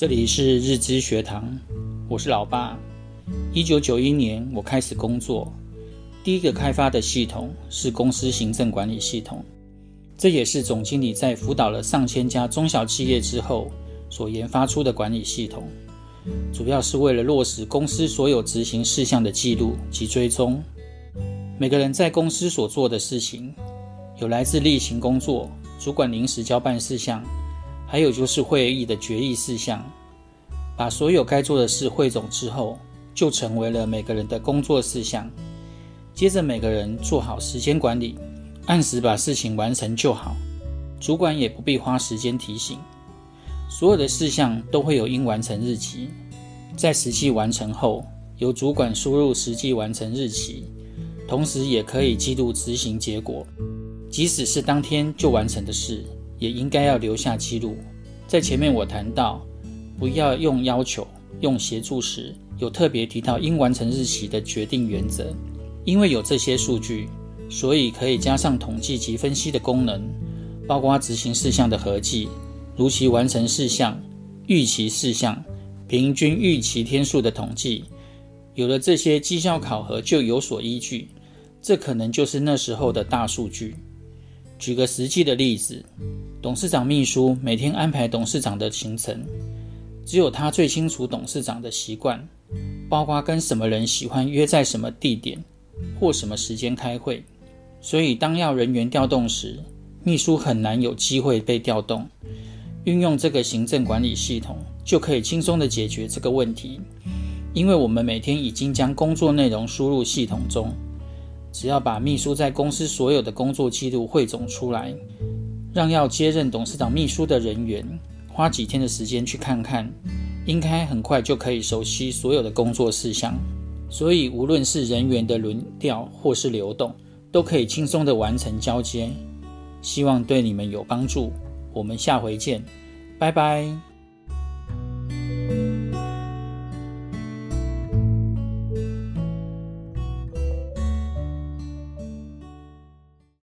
这里是日知学堂，我是老爸。一九九一年，我开始工作，第一个开发的系统是公司行政管理系统，这也是总经理在辅导了上千家中小企业之后所研发出的管理系统，主要是为了落实公司所有执行事项的记录及追踪。每个人在公司所做的事情，有来自例行工作、主管临时交办事项。还有就是会议的决议事项，把所有该做的事汇总之后，就成为了每个人的工作事项。接着每个人做好时间管理，按时把事情完成就好，主管也不必花时间提醒。所有的事项都会有应完成日期，在实际完成后，由主管输入实际完成日期，同时也可以记录执行结果，即使是当天就完成的事。也应该要留下记录。在前面我谈到，不要用要求、用协助时，有特别提到应完成日期的决定原则。因为有这些数据，所以可以加上统计及分析的功能，包括执行事项的合计、如期完成事项、预期事项、平均预期天数的统计。有了这些绩效考核，就有所依据。这可能就是那时候的大数据。举个实际的例子。董事长秘书每天安排董事长的行程，只有他最清楚董事长的习惯，包括跟什么人喜欢约在什么地点或什么时间开会。所以，当要人员调动时，秘书很难有机会被调动。运用这个行政管理系统，就可以轻松地解决这个问题，因为我们每天已经将工作内容输入系统中，只要把秘书在公司所有的工作记录汇总出来。让要接任董事长秘书的人员花几天的时间去看看，应该很快就可以熟悉所有的工作事项。所以，无论是人员的轮调或是流动，都可以轻松地完成交接。希望对你们有帮助。我们下回见，拜拜。